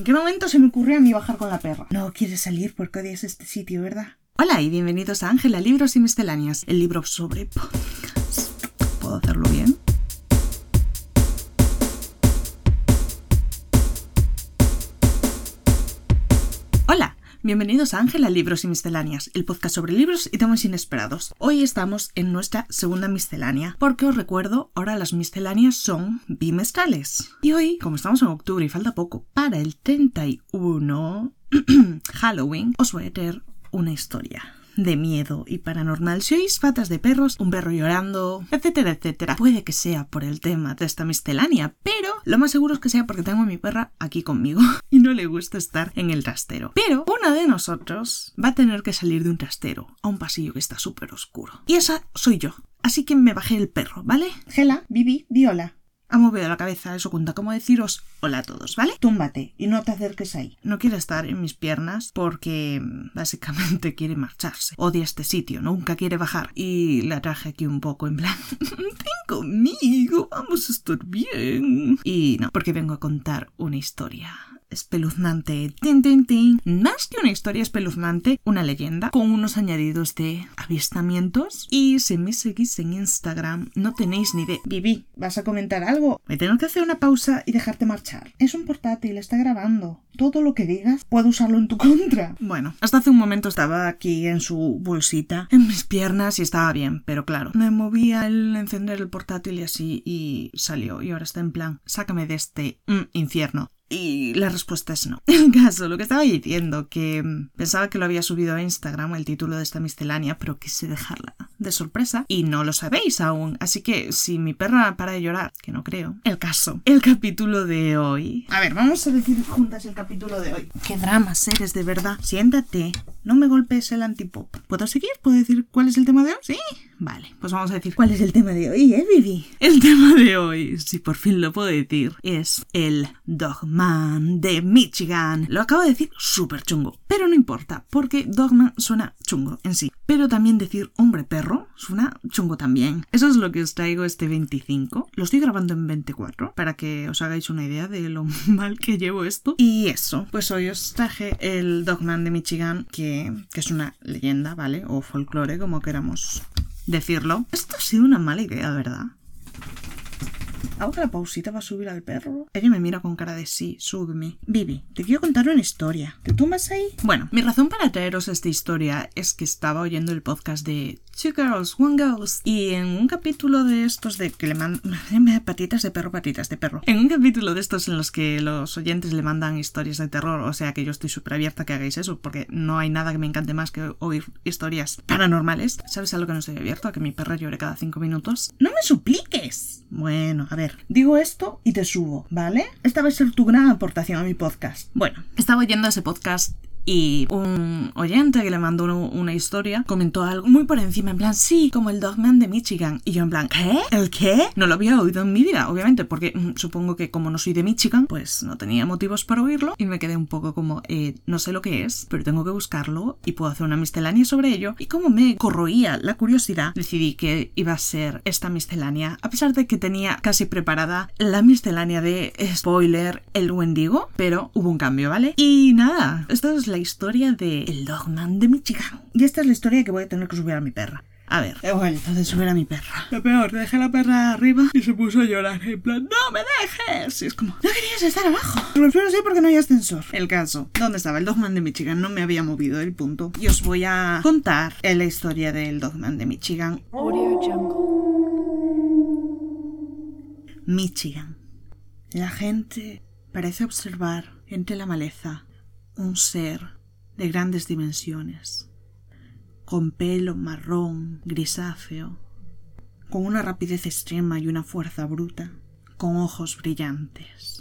¿En qué momento se me ocurrió a mí bajar con la perra? No quieres salir porque odias este sitio, ¿verdad? Hola y bienvenidos a Ángela Libros y Misceláneas, el libro sobre podcast. ¿Puedo hacerlo bien? Bienvenidos a Ángela Libros y Misceláneas, el podcast sobre libros y temas inesperados. Hoy estamos en nuestra segunda miscelánea, porque os recuerdo, ahora las misceláneas son bimestrales. Y hoy, como estamos en octubre y falta poco para el 31 Halloween, os voy a traer una historia de miedo y paranormal. Si oís patas de perros, un perro llorando, etcétera, etcétera, puede que sea por el tema de esta miscelánea, pero lo más seguro es que sea porque tengo a mi perra aquí conmigo y no le gusta estar en el trastero. Pero una de nosotros va a tener que salir de un trastero a un pasillo que está súper oscuro. Y esa soy yo. Así que me bajé el perro, ¿vale? Gela, Bibi, Viola. Ha movido la cabeza, eso cuenta como deciros hola a todos, ¿vale? Túmbate y no te acerques ahí. No quiere estar en mis piernas porque mm, básicamente quiere marcharse. Odia este sitio, nunca quiere bajar. Y la traje aquí un poco en plan, ven conmigo, vamos a estar bien. Y no, porque vengo a contar una historia espeluznante. Tin, tin, tin. Más que una historia espeluznante, una leyenda con unos añadidos de avistamientos. Y si me seguís en Instagram, no tenéis ni idea. Vivi, ¿vas a comentar algo? Me tengo que hacer una pausa y dejarte marchar. Es un portátil, está grabando. Todo lo que digas puedo usarlo en tu contra. Bueno, hasta hace un momento estaba aquí en su bolsita, en mis piernas y estaba bien, pero claro, me movía al encender el portátil y así y salió. Y ahora está en plan, sácame de este mm, infierno. Y la respuesta es no. El caso, lo que estaba diciendo, que mm, pensaba que lo había subido a Instagram el título de esta miscelánea, pero quise dejarla de sorpresa y no lo sabéis aún. Así que si mi perra para de llorar, que no creo. El caso, el capítulo de hoy. A ver, vamos a decir juntas el capítulo de hoy. Qué dramas eres, de verdad. Siéntate. No me golpees el antipop. ¿Puedo seguir? ¿Puedo decir cuál es el tema de hoy? Sí. Vale, pues vamos a decir cuál es el tema de hoy, ¿eh, Vivi? El tema de hoy, si por fin lo puedo decir, es el Dogman de Michigan. Lo acabo de decir súper chungo, pero no importa, porque Dogman suena chungo en sí. Pero también decir hombre perro suena chungo también. Eso es lo que os traigo este 25. Lo estoy grabando en 24 para que os hagáis una idea de lo mal que llevo esto. Y eso, pues hoy os traje el Dogman de Michigan, que, que es una leyenda, ¿vale? O folclore, como queramos decirlo. Esto ha sido una mala idea, ¿verdad? Ahora la pausita va a subir al perro. Ella me mira con cara de sí, súbeme. Vivi, te quiero contar una historia. ¿Te tumbas ahí? Bueno, mi razón para traeros esta historia es que estaba oyendo el podcast de Two Girls, One Ghost. Y en un capítulo de estos de que le mandan. Patitas de perro, patitas de perro. En un capítulo de estos en los que los oyentes le mandan historias de terror, o sea que yo estoy súper abierta que hagáis eso, porque no hay nada que me encante más que oír historias paranormales. ¿Sabes a lo que no estoy abierto? A que mi perra llore cada cinco minutos. ¡No me supliques! Bueno, a ver, digo esto y te subo, ¿vale? Esta va a ser tu gran aportación a mi podcast. Bueno, estaba oyendo ese podcast y un oyente que le mandó una historia comentó algo muy por encima, en plan, sí, como el Dogman de Michigan. Y yo en plan, ¿qué? ¿El qué? No lo había oído en mi vida, obviamente, porque mm, supongo que como no soy de Michigan, pues no tenía motivos para oírlo. Y me quedé un poco como, eh, no sé lo que es, pero tengo que buscarlo y puedo hacer una miscelánea sobre ello. Y como me corroía la curiosidad, decidí que iba a ser esta miscelánea, a pesar de que tenía casi preparada la miscelánea de spoiler, el Wendigo, pero hubo un cambio, ¿vale? Y nada, esta es la historia de El Dogman de Michigan. Y esta es la historia que voy a tener que subir a mi perra. A ver, he vuelto de subir a mi perra. Lo peor, dejé la perra arriba y se puso a llorar. En plan, ¡no me dejes! Y es como, no querías estar abajo. Pero sí porque no hay ascensor. El caso, ¿dónde estaba? El Dogman de Michigan no me había movido el punto. Y os voy a contar la historia del Dogman de Michigan. Audio Jungle. Michigan. La gente parece observar entre la maleza un ser de grandes dimensiones, con pelo marrón grisáceo, con una rapidez extrema y una fuerza bruta, con ojos brillantes.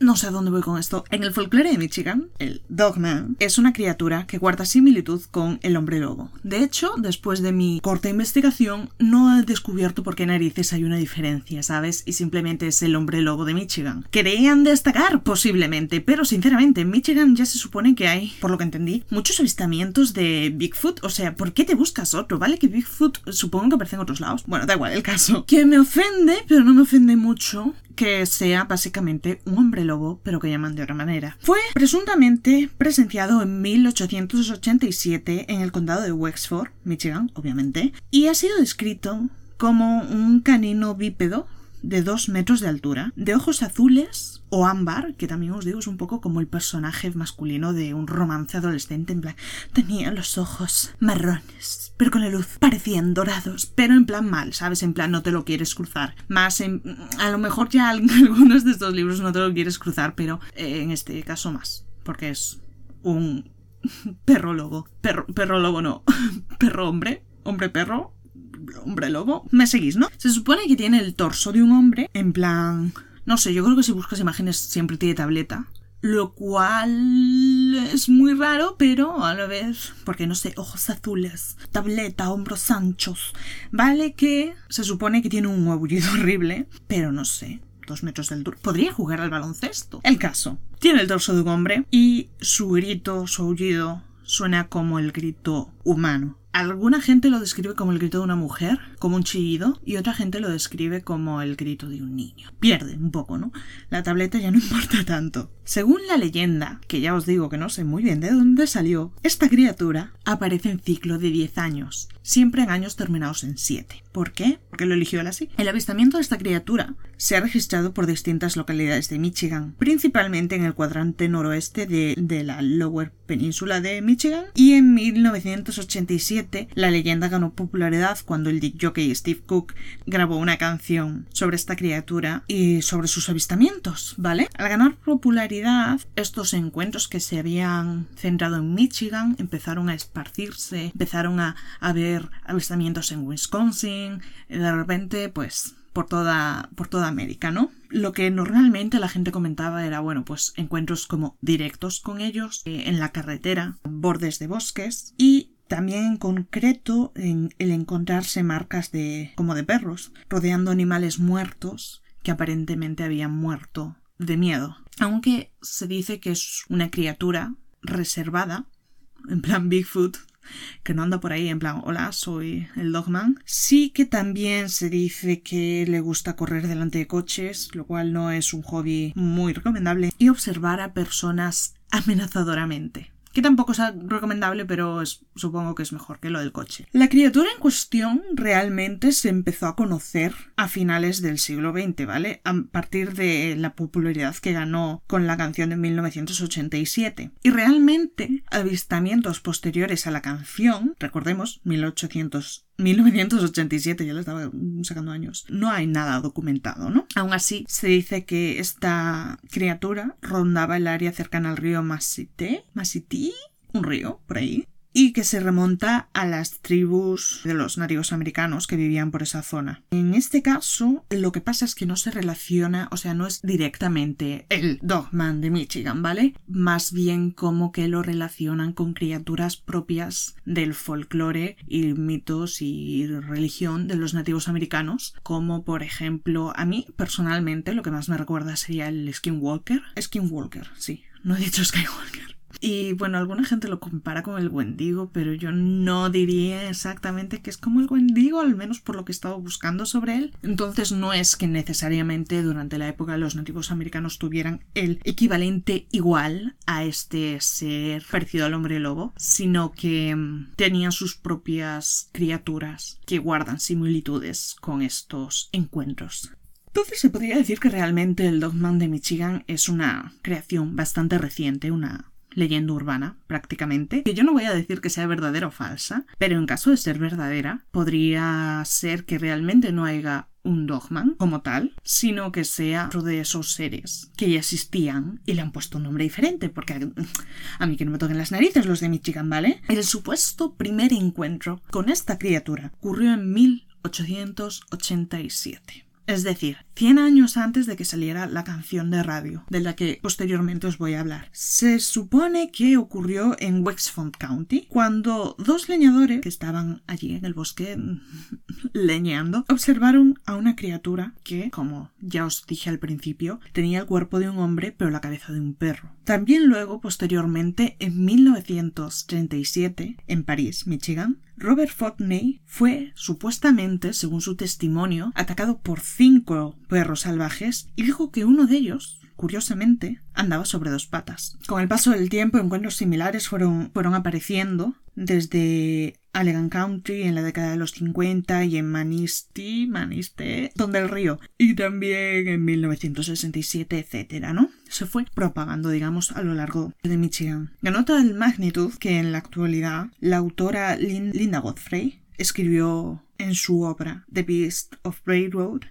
No sé a dónde voy con esto. En el folclore de Michigan, el Dogman es una criatura que guarda similitud con el hombre lobo. De hecho, después de mi corta investigación, no he descubierto por qué narices hay una diferencia, ¿sabes? Y simplemente es el hombre lobo de Michigan. Querían destacar, posiblemente, pero sinceramente, en Michigan ya se supone que hay, por lo que entendí, muchos avistamientos de Bigfoot. O sea, ¿por qué te buscas otro? ¿Vale? Que Bigfoot supongo que aparece en otros lados. Bueno, da igual el caso. Que me ofende, pero no me ofende mucho que sea básicamente un hombre lobo, pero que llaman de otra manera. Fue presuntamente presenciado en 1887 en el condado de Wexford, Michigan, obviamente, y ha sido descrito como un canino bípedo de dos metros de altura, de ojos azules o ámbar, que también os digo es un poco como el personaje masculino de un romance adolescente, en plan, tenía los ojos marrones, pero con la luz parecían dorados, pero en plan mal, ¿sabes? En plan no te lo quieres cruzar. Más en, a lo mejor ya algunos de estos libros no te lo quieres cruzar, pero eh, en este caso más, porque es un perro lobo, perro, perro lobo no, perro hombre, hombre perro, hombre lobo. Me seguís, ¿no? Se supone que tiene el torso de un hombre, en plan... No sé, yo creo que si buscas imágenes siempre tiene tableta. Lo cual es muy raro, pero a la vez, porque no sé, ojos azules, tableta, hombros anchos. Vale que se supone que tiene un aullido horrible, pero no sé, dos metros del altura. Podría jugar al baloncesto. El caso, tiene el torso de un hombre y su grito, su aullido, suena como el grito humano. Alguna gente lo describe como el grito de una mujer, como un chillido, y otra gente lo describe como el grito de un niño. Pierde un poco, ¿no? La tableta ya no importa tanto. Según la leyenda, que ya os digo que no sé muy bien de dónde salió, esta criatura aparece en ciclo de 10 años, siempre en años terminados en 7. ¿Por qué? Porque lo eligió él así. El avistamiento de esta criatura se ha registrado por distintas localidades de Michigan, principalmente en el cuadrante noroeste de, de la Lower Península de Michigan, y en 1987 la leyenda ganó popularidad cuando el Dick jockey Steve Cook grabó una canción sobre esta criatura y sobre sus avistamientos, ¿vale? Al ganar popularidad, estos encuentros que se habían centrado en Michigan empezaron a esparcirse, empezaron a haber avistamientos en Wisconsin, de repente, pues por toda, por toda América, ¿no? Lo que normalmente la gente comentaba era, bueno, pues encuentros como directos con ellos, eh, en la carretera, bordes de bosques y también en concreto en el encontrarse marcas de como de perros rodeando animales muertos que aparentemente habían muerto de miedo. Aunque se dice que es una criatura reservada, en plan Bigfoot, que no anda por ahí en plan, hola, soy el Dogman. Sí que también se dice que le gusta correr delante de coches, lo cual no es un hobby muy recomendable, y observar a personas amenazadoramente que tampoco es recomendable, pero supongo que es mejor que lo del coche. La criatura en cuestión realmente se empezó a conocer a finales del siglo XX, ¿vale? A partir de la popularidad que ganó con la canción de 1987. Y realmente, avistamientos posteriores a la canción, recordemos, 1800 1987, ya le estaba sacando años. No hay nada documentado, ¿no? Aún así, se dice que esta criatura rondaba el área cercana al río Masité, Masití, un río por ahí, y que se remonta a las tribus de los nativos americanos que vivían por esa zona. En este caso, lo que pasa es que no se relaciona, o sea, no es directamente el Dogman de Michigan, ¿vale? Más bien como que lo relacionan con criaturas propias del folclore y mitos y religión de los nativos americanos, como por ejemplo, a mí personalmente lo que más me recuerda sería el Skinwalker. Skinwalker, sí, no he dicho Skywalker. Y bueno, alguna gente lo compara con el Wendigo, pero yo no diría exactamente que es como el Wendigo, al menos por lo que he estado buscando sobre él. Entonces no es que necesariamente durante la época los nativos americanos tuvieran el equivalente igual a este ser parecido al hombre lobo, sino que mm, tenían sus propias criaturas que guardan similitudes con estos encuentros. Entonces se podría decir que realmente el Dogman de Michigan es una creación bastante reciente, una leyenda urbana, prácticamente, que yo no voy a decir que sea verdadera o falsa, pero en caso de ser verdadera, podría ser que realmente no haya un dogman como tal, sino que sea otro de esos seres que ya existían y le han puesto un nombre diferente, porque a mí que no me toquen las narices los de Michigan, ¿vale? El supuesto primer encuentro con esta criatura ocurrió en 1887. Es decir, 100 años antes de que saliera la canción de radio, de la que posteriormente os voy a hablar. Se supone que ocurrió en Wexford County, cuando dos leñadores que estaban allí en el bosque leñando observaron a una criatura que, como ya os dije al principio, tenía el cuerpo de un hombre pero la cabeza de un perro. También luego, posteriormente, en 1937, en París, Michigan, Robert Fotney fue supuestamente, según su testimonio, atacado por cinco perros salvajes y dijo que uno de ellos, curiosamente, andaba sobre dos patas. Con el paso del tiempo, encuentros similares fueron, fueron apareciendo desde Allegan Country en la década de los 50 y en Manistee, Manistee, donde el río, y también en 1967, etcétera, ¿no? Se fue propagando, digamos, a lo largo de Michigan. Ganó tal magnitud que en la actualidad la autora Linda Godfrey escribió en su obra The Beast of Bray Road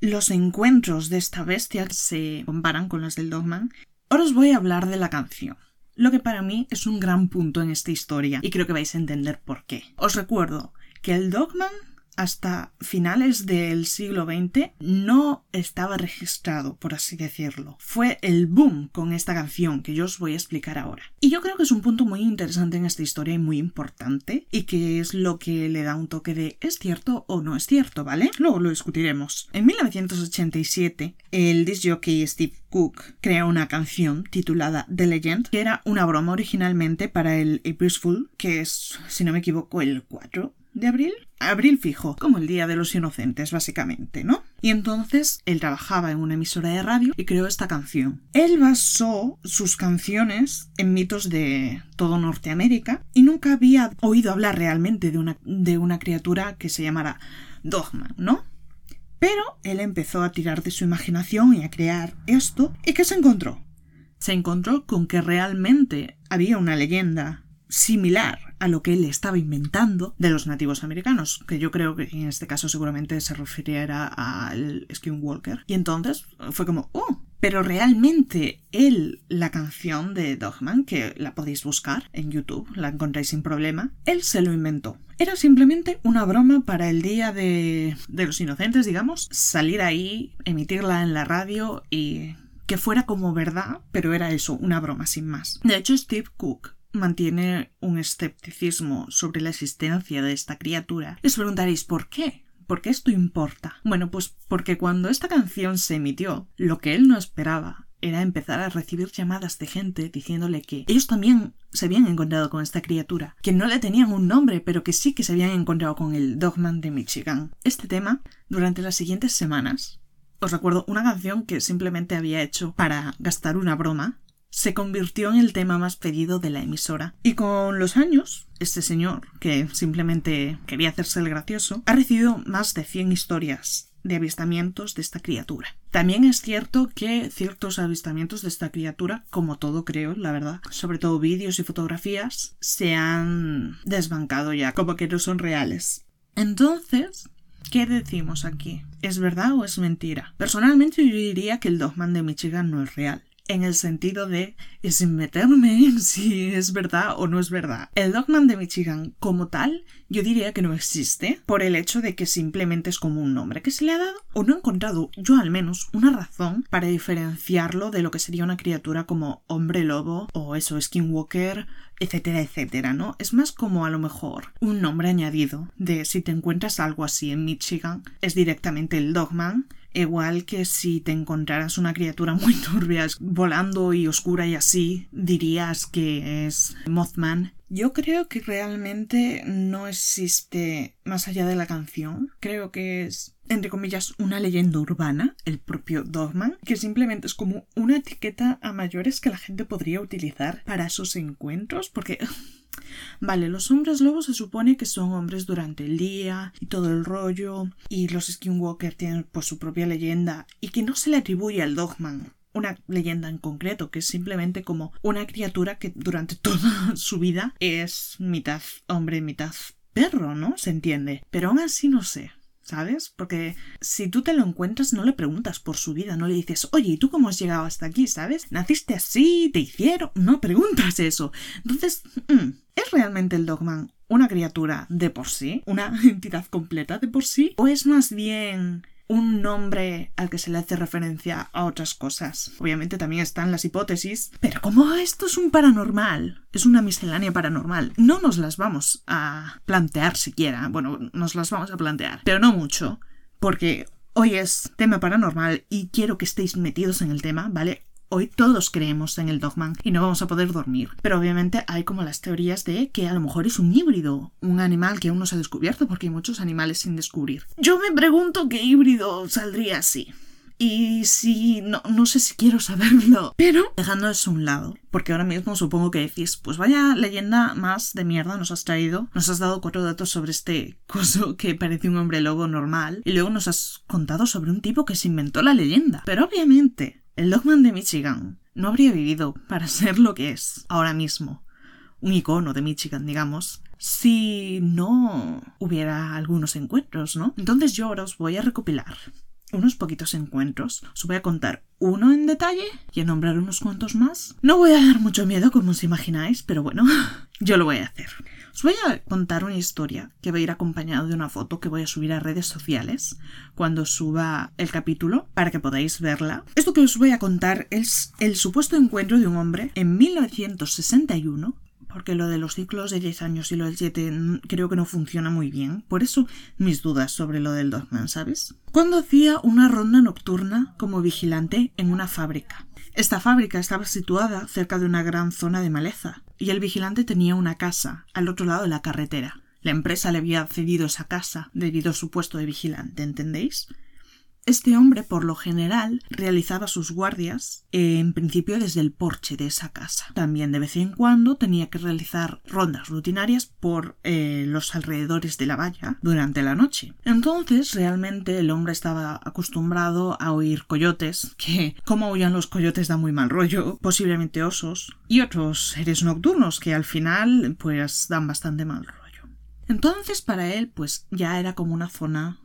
los encuentros de esta bestia se comparan con los del Dogman. Ahora os voy a hablar de la canción lo que para mí es un gran punto en esta historia y creo que vais a entender por qué. Os recuerdo que el Dogman hasta finales del siglo XX no estaba registrado, por así decirlo. Fue el boom con esta canción que yo os voy a explicar ahora. Y yo creo que es un punto muy interesante en esta historia y muy importante y que es lo que le da un toque de es cierto o no es cierto, ¿vale? Luego lo discutiremos. En 1987, el disc jockey Steve Cook crea una canción titulada The Legend, que era una broma originalmente para el April's Fool, que es, si no me equivoco, el 4 de abril. Abril fijo, como el Día de los Inocentes, básicamente, ¿no? Y entonces él trabajaba en una emisora de radio y creó esta canción. Él basó sus canciones en mitos de todo Norteamérica y nunca había oído hablar realmente de una, de una criatura que se llamara Dogman, ¿no? Pero él empezó a tirar de su imaginación y a crear esto. ¿Y qué se encontró? Se encontró con que realmente había una leyenda similar a lo que él estaba inventando de los nativos americanos, que yo creo que en este caso seguramente se refiriera al Skinwalker. Y entonces fue como, oh, pero realmente él, la canción de Dogman, que la podéis buscar en YouTube, la encontráis sin problema, él se lo inventó. Era simplemente una broma para el Día de, de los Inocentes, digamos, salir ahí, emitirla en la radio y que fuera como verdad, pero era eso, una broma sin más. De hecho, Steve Cook mantiene un escepticismo sobre la existencia de esta criatura, les preguntaréis ¿por qué? ¿Por qué esto importa? Bueno, pues porque cuando esta canción se emitió, lo que él no esperaba era empezar a recibir llamadas de gente diciéndole que ellos también se habían encontrado con esta criatura, que no le tenían un nombre, pero que sí que se habían encontrado con el Dogman de Michigan. Este tema, durante las siguientes semanas, os recuerdo una canción que simplemente había hecho para gastar una broma, se convirtió en el tema más pedido de la emisora. Y con los años, este señor, que simplemente quería hacerse el gracioso, ha recibido más de 100 historias de avistamientos de esta criatura. También es cierto que ciertos avistamientos de esta criatura, como todo creo, la verdad, sobre todo vídeos y fotografías, se han desbancado ya, como que no son reales. Entonces, ¿qué decimos aquí? ¿Es verdad o es mentira? Personalmente yo diría que el Dogman de Michigan no es real en el sentido de sin meterme en si es verdad o no es verdad. El Dogman de Michigan como tal, yo diría que no existe por el hecho de que simplemente es como un nombre que se le ha dado o no he encontrado yo al menos una razón para diferenciarlo de lo que sería una criatura como hombre lobo o eso skinwalker etcétera, etcétera, ¿no? Es más como a lo mejor un nombre añadido de si te encuentras algo así en Michigan, es directamente el Dogman Igual que si te encontraras una criatura muy turbia volando y oscura y así, dirías que es Mothman. Yo creo que realmente no existe más allá de la canción. Creo que es, entre comillas, una leyenda urbana, el propio Dogman, que simplemente es como una etiqueta a mayores que la gente podría utilizar para sus encuentros, porque Vale, los hombres lobos se supone que son hombres durante el día y todo el rollo, y los Skinwalker tienen pues su propia leyenda, y que no se le atribuye al Dogman una leyenda en concreto, que es simplemente como una criatura que durante toda su vida es mitad hombre, mitad perro, ¿no? Se entiende. Pero aún así no sé. ¿Sabes? Porque si tú te lo encuentras no le preguntas por su vida, no le dices, oye, ¿y tú cómo has llegado hasta aquí, ¿sabes? ¿Naciste así? ¿Te hicieron? No preguntas eso. Entonces, mm, ¿es realmente el Dogman una criatura de por sí? ¿Una entidad completa de por sí? ¿O es más bien un nombre al que se le hace referencia a otras cosas. Obviamente también están las hipótesis, pero como esto es un paranormal, es una miscelánea paranormal, no nos las vamos a plantear siquiera. Bueno, nos las vamos a plantear, pero no mucho, porque hoy es tema paranormal y quiero que estéis metidos en el tema, ¿vale? Hoy todos creemos en el Dogman y no vamos a poder dormir. Pero obviamente hay como las teorías de que a lo mejor es un híbrido, un animal que aún no se ha descubierto porque hay muchos animales sin descubrir. Yo me pregunto qué híbrido saldría así. Y si no, no sé si quiero saberlo. Pero dejando eso a un lado. Porque ahora mismo supongo que decís, pues vaya leyenda más de mierda nos has traído. Nos has dado cuatro datos sobre este coso que parece un hombre lobo normal. Y luego nos has contado sobre un tipo que se inventó la leyenda. Pero obviamente, el Dogman de Michigan no habría vivido para ser lo que es ahora mismo. Un icono de Michigan, digamos si no hubiera algunos encuentros, ¿no? Entonces yo ahora os voy a recopilar unos poquitos encuentros. Os voy a contar uno en detalle y a nombrar unos cuantos más. No voy a dar mucho miedo, como os imagináis, pero bueno, yo lo voy a hacer. Os voy a contar una historia que va a ir acompañado de una foto que voy a subir a redes sociales cuando suba el capítulo para que podáis verla. Esto que os voy a contar es el supuesto encuentro de un hombre en 1961 porque lo de los ciclos de 10 años y lo del 7 creo que no funciona muy bien. Por eso mis dudas sobre lo del Dogman, ¿sabes? Cuando hacía una ronda nocturna como vigilante en una fábrica. Esta fábrica estaba situada cerca de una gran zona de maleza, y el vigilante tenía una casa al otro lado de la carretera. La empresa le había cedido esa casa debido a su puesto de vigilante, ¿entendéis? Este hombre, por lo general, realizaba sus guardias en principio desde el porche de esa casa. También de vez en cuando tenía que realizar rondas rutinarias por eh, los alrededores de la valla durante la noche. Entonces, realmente el hombre estaba acostumbrado a oír coyotes, que como oían los coyotes da muy mal rollo, posiblemente osos, y otros seres nocturnos que al final pues dan bastante mal rollo. Entonces para él pues ya era como una zona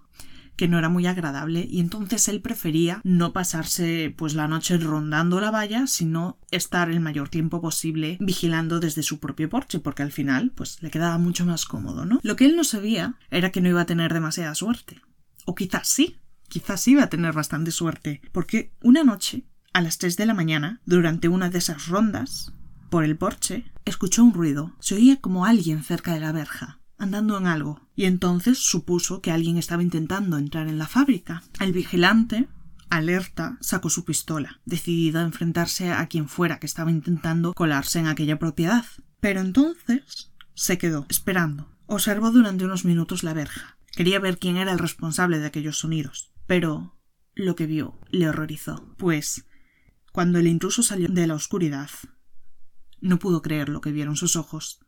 que no era muy agradable y entonces él prefería no pasarse pues la noche rondando la valla, sino estar el mayor tiempo posible vigilando desde su propio porche, porque al final pues le quedaba mucho más cómodo, ¿no? Lo que él no sabía era que no iba a tener demasiada suerte. O quizás sí, quizás iba a tener bastante suerte, porque una noche, a las 3 de la mañana, durante una de esas rondas, por el porche, escuchó un ruido. Se oía como alguien cerca de la verja andando en algo, y entonces supuso que alguien estaba intentando entrar en la fábrica. El vigilante, alerta, sacó su pistola, decidido a enfrentarse a quien fuera que estaba intentando colarse en aquella propiedad. Pero entonces se quedó, esperando. Observó durante unos minutos la verja. Quería ver quién era el responsable de aquellos sonidos. Pero lo que vio le horrorizó, pues cuando el intruso salió de la oscuridad, no pudo creer lo que vieron sus ojos.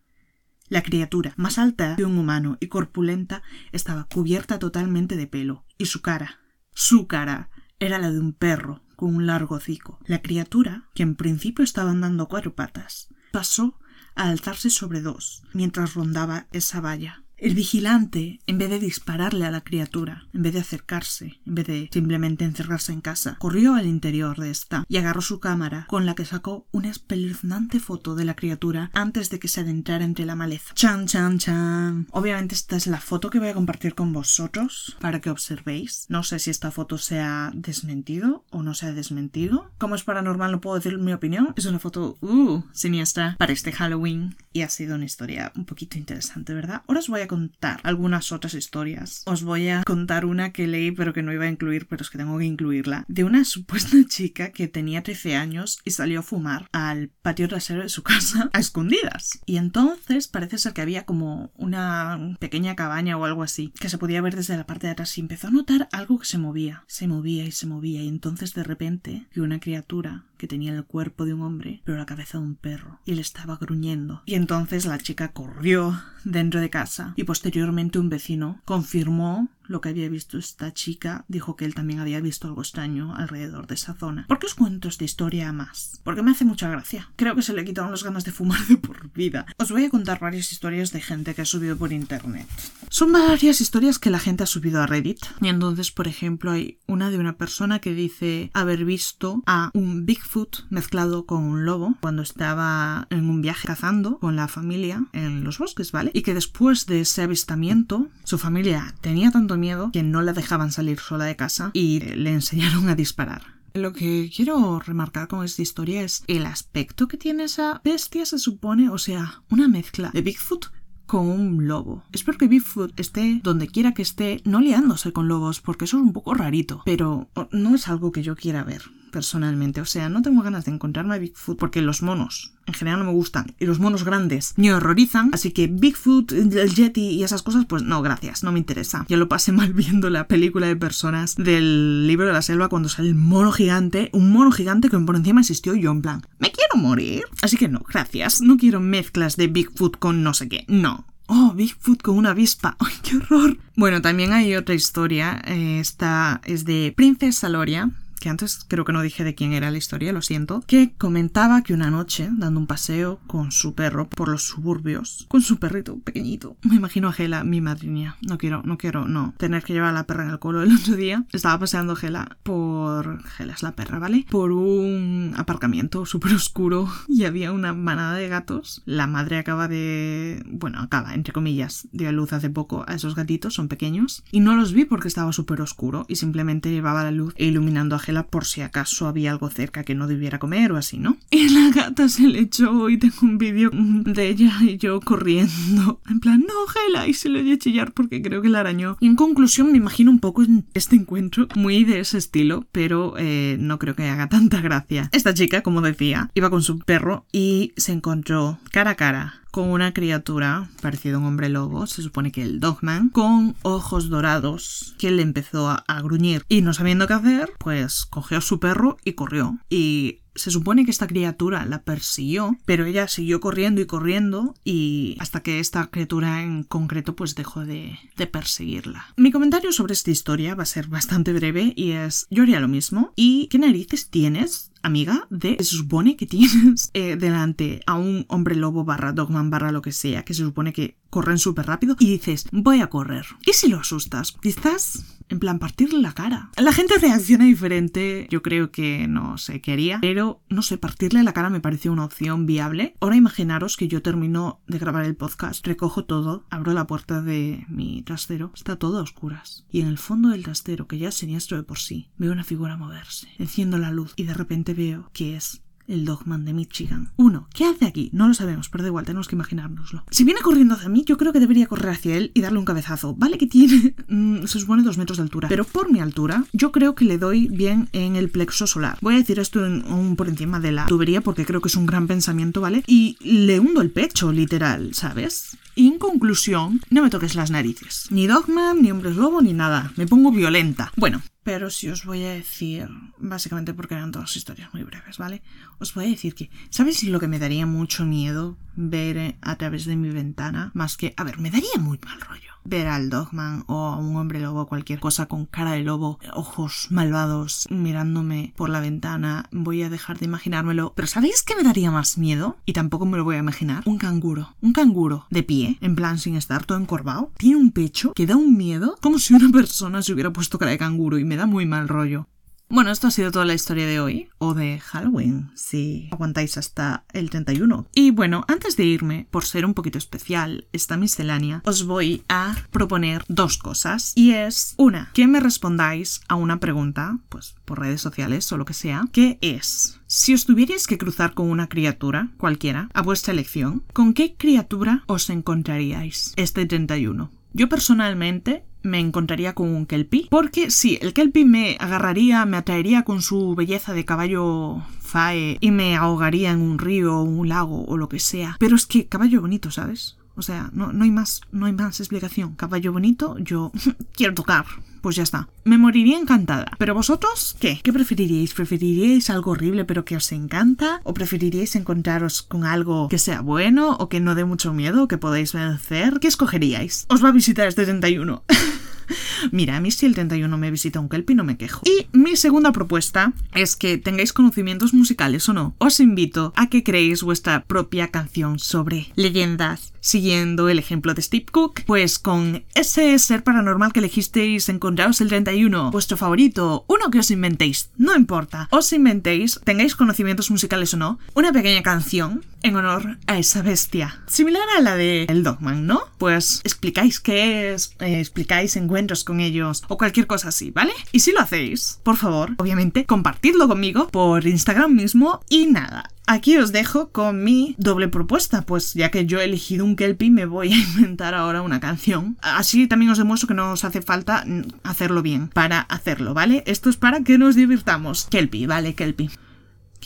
La criatura, más alta que un humano y corpulenta, estaba cubierta totalmente de pelo, y su cara, su cara, era la de un perro con un largo hocico. La criatura, que en principio estaba andando cuatro patas, pasó a alzarse sobre dos mientras rondaba esa valla. El vigilante, en vez de dispararle a la criatura, en vez de acercarse, en vez de simplemente encerrarse en casa, corrió al interior de esta y agarró su cámara, con la que sacó una espeluznante foto de la criatura antes de que se adentrara entre la maleza. Chan, chan, chan. Obviamente esta es la foto que voy a compartir con vosotros para que observéis. No sé si esta foto se ha desmentido o no se ha desmentido. Como es paranormal no puedo decir mi opinión. Es una foto, uh, siniestra para este Halloween y ha sido una historia un poquito interesante, ¿verdad? Ahora os voy a contar algunas otras historias. Os voy a contar una que leí pero que no iba a incluir, pero es que tengo que incluirla. De una supuesta chica que tenía 13 años y salió a fumar al patio trasero de su casa a escondidas. Y entonces parece ser que había como una pequeña cabaña o algo así que se podía ver desde la parte de atrás y empezó a notar algo que se movía, se movía y se movía y entonces de repente vio una criatura que tenía el cuerpo de un hombre pero la cabeza de un perro y le estaba gruñendo. Y entonces la chica corrió dentro de casa y posteriormente un vecino confirmó lo que había visto esta chica, dijo que él también había visto algo extraño alrededor de esa zona. ¿Por qué os cuento esta historia más? Porque me hace mucha gracia. Creo que se le quitaron las ganas de fumar de por vida. Os voy a contar varias historias de gente que ha subido por internet. Son varias historias que la gente ha subido a Reddit. Y entonces, por ejemplo, hay una de una persona que dice haber visto a un Bigfoot mezclado con un lobo cuando estaba en un viaje cazando con la familia en los bosques, ¿vale? Y que después de ese avistamiento, su familia tenía tanto miedo que no la dejaban salir sola de casa y le enseñaron a disparar. Lo que quiero remarcar con esta historia es el aspecto que tiene esa bestia, se supone, o sea, una mezcla de Bigfoot con un lobo. Espero que Bigfoot esté donde quiera que esté, no liándose con lobos, porque eso es un poco rarito, pero no es algo que yo quiera ver. Personalmente. O sea, no tengo ganas de encontrarme a Bigfoot porque los monos en general no me gustan y los monos grandes me horrorizan. Así que Bigfoot, el Yeti y esas cosas, pues no, gracias, no me interesa. Ya lo pasé mal viendo la película de personas del libro de la selva cuando sale el mono gigante, un mono gigante que por encima existió yo en plan, me quiero morir. Así que no, gracias, no quiero mezclas de Bigfoot con no sé qué, no. Oh, Bigfoot con una avispa. ¡Ay, qué horror! Bueno, también hay otra historia. Eh, esta es de Princess Saloria antes creo que no dije de quién era la historia, lo siento, que comentaba que una noche, dando un paseo con su perro por los suburbios, con su perrito pequeñito, me imagino a Gela, mi madriña, no quiero, no quiero, no, tener que llevar a la perra en el colo el otro día, estaba paseando Gela por, Gela es la perra, ¿vale? Por un aparcamiento súper oscuro y había una manada de gatos, la madre acaba de, bueno, acaba, entre comillas, dio a luz hace poco a esos gatitos, son pequeños, y no los vi porque estaba súper oscuro y simplemente llevaba la luz iluminando a por si acaso había algo cerca que no debiera comer o así, ¿no? Y la gata se le echó y tengo un vídeo de ella y yo corriendo. En plan, no, Gela, y se le oye chillar porque creo que la arañó. Y en conclusión me imagino un poco este encuentro muy de ese estilo, pero eh, no creo que haga tanta gracia. Esta chica, como decía, iba con su perro y se encontró cara a cara con una criatura parecida a un hombre lobo, se supone que el Dogman, con ojos dorados, que le empezó a, gruñir y no sabiendo qué hacer, pues cogió a su perro y corrió. Y se supone que esta criatura la persiguió, pero ella siguió corriendo y corriendo y hasta que esta criatura en concreto pues dejó de, perseguirla. Mi comentario sobre esta historia va a ser bastante breve y es yo haría lo mismo. ¿Y qué narices tienes amiga de se supone que tienes eh, delante a un hombre lobo barra dogman barra lo que sea que se supone que corren súper rápido y dices voy a correr y si lo asustas quizás en plan partirle la cara. La gente reacciona diferente. Yo creo que no sé qué haría pero no sé partirle la cara me parece una opción viable. Ahora imaginaros que yo termino de grabar el podcast recojo todo abro la puerta de mi trastero está todo a oscuras. Y en el fondo del trastero que ya es siniestro de por sí veo una figura moverse enciendo la luz y de repente veo que es el Dogman de Michigan. Uno, ¿qué hace aquí? No lo sabemos, pero da igual, tenemos que imaginárnoslo. Si viene corriendo hacia mí, yo creo que debería correr hacia él y darle un cabezazo. Vale que tiene, mm, se supone, dos metros de altura, pero por mi altura, yo creo que le doy bien en el plexo solar. Voy a decir esto un por encima de la tubería porque creo que es un gran pensamiento, ¿vale? Y le hundo el pecho, literal, ¿sabes? Y en conclusión, no me toques las narices. Ni Dogman, ni Hombres Lobo, ni nada. Me pongo violenta. Bueno, pero si os voy a decir, básicamente porque eran todas historias muy breves, ¿vale? Os voy a decir que, ¿sabéis lo que me daría mucho miedo ver a través de mi ventana? Más que, a ver, me daría muy mal rollo ver al Dogman o a un hombre lobo, cualquier cosa con cara de lobo, ojos malvados mirándome por la ventana, voy a dejar de imaginármelo. Pero ¿sabéis qué me daría más miedo? Y tampoco me lo voy a imaginar. Un canguro. Un canguro de pie, en plan sin estar todo encorvado. Tiene un pecho que da un miedo como si una persona se hubiera puesto cara de canguro y me da muy mal rollo. Bueno, esto ha sido toda la historia de hoy, o de Halloween, si aguantáis hasta el 31. Y bueno, antes de irme, por ser un poquito especial esta miscelánea, os voy a proponer dos cosas. Y es, una, que me respondáis a una pregunta, pues por redes sociales o lo que sea, que es, si os tuvierais que cruzar con una criatura, cualquiera, a vuestra elección, ¿con qué criatura os encontraríais este 31? Yo personalmente me encontraría con un kelpie. Porque sí, el kelpie me agarraría, me atraería con su belleza de caballo fae y me ahogaría en un río o un lago o lo que sea. Pero es que caballo bonito, ¿sabes? O sea, no, no hay más, no hay más explicación. Caballo bonito, yo quiero tocar pues ya está. Me moriría encantada. Pero vosotros, ¿qué? ¿Qué preferiríais? ¿Preferiríais algo horrible pero que os encanta? ¿O preferiríais encontraros con algo que sea bueno o que no dé mucho miedo, que podáis vencer? ¿Qué escogeríais? Os va a visitar este 31. Mira, a mí si el 31 me visita un kelpie no me quejo. Y mi segunda propuesta es que tengáis conocimientos musicales o no. Os invito a que creéis vuestra propia canción sobre leyendas, siguiendo el ejemplo de Steve Cook, pues con ese ser paranormal que elegisteis encontraos el 31, vuestro favorito, uno que os inventéis, no importa, os inventéis, tengáis conocimientos musicales o no, una pequeña canción en honor a esa bestia. Similar a la de El Dogman, ¿no? Pues explicáis qué es, eh, explicáis encuentros con ellos o cualquier cosa así, ¿vale? Y si lo hacéis, por favor, obviamente, compartidlo conmigo por Instagram mismo y nada. aquí os dejo con mi doble propuesta, pues ya que yo he elegido un Kelpie, me voy a inventar ahora una canción. Así también os demuestro que no os hace falta hacerlo bien para hacerlo, ¿vale? Esto es para que nos divirtamos. Kelpie, ¿vale? Kelpie.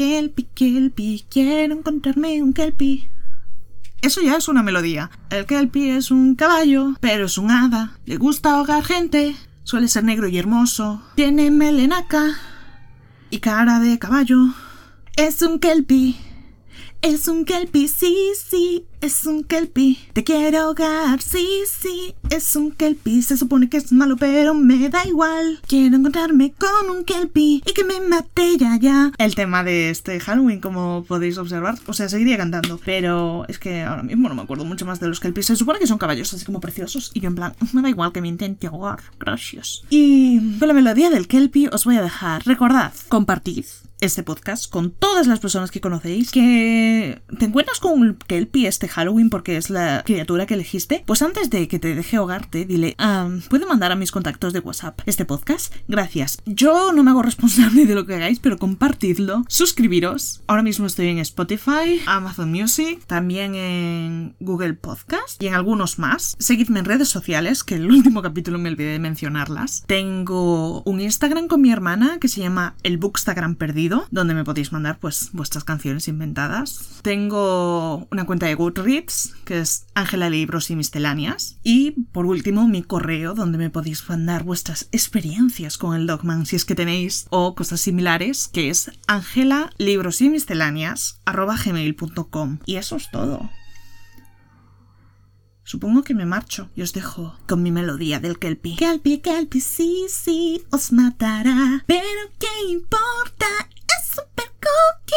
Kelpie, Kelpie, quiero encontrarme un Kelpie. Eso ya es una melodía. El Kelpie es un caballo, pero es un hada. Le gusta ahogar gente. Suele ser negro y hermoso. Tiene melenaca y cara de caballo. Es un Kelpie. Es un kelpie, sí, sí, es un kelpie. Te quiero ahogar, sí, sí, es un kelpie. Se supone que es malo, pero me da igual. Quiero encontrarme con un kelpie y que me mate ya, ya. El tema de este Halloween, como podéis observar, o sea, seguiría cantando, pero es que ahora mismo no me acuerdo mucho más de los kelpies. Se supone que son caballos así como preciosos y yo en plan, me da igual que me intente ahogar, gracias. Y con la melodía del kelpie os voy a dejar. Recordad, compartid este podcast con todas las personas que conocéis, que te encuentras con Kelpie este Halloween porque es la criatura que elegiste, pues antes de que te deje ahogarte, dile, ah, ¿puedo mandar a mis contactos de WhatsApp este podcast? Gracias. Yo no me hago responsable de lo que hagáis, pero compartidlo, suscribiros. Ahora mismo estoy en Spotify, Amazon Music, también en Google Podcast y en algunos más. Seguidme en redes sociales, que el último capítulo me olvidé de mencionarlas. Tengo un Instagram con mi hermana que se llama el Bookstagram Perdido donde me podéis mandar pues vuestras canciones inventadas. Tengo una cuenta de Goodreads, que es Ángela Libros y Misceláneas. Y por último, mi correo, donde me podéis mandar vuestras experiencias con el Dogman, si es que tenéis, o cosas similares, que es Ángela Libros y Misceláneas gmail.com. Y eso es todo. Supongo que me marcho y os dejo con mi melodía del Kelpie. Kelpie, Kelpie, sí, sí, os matará. Pero ¿qué importa? 스펙 쿠키.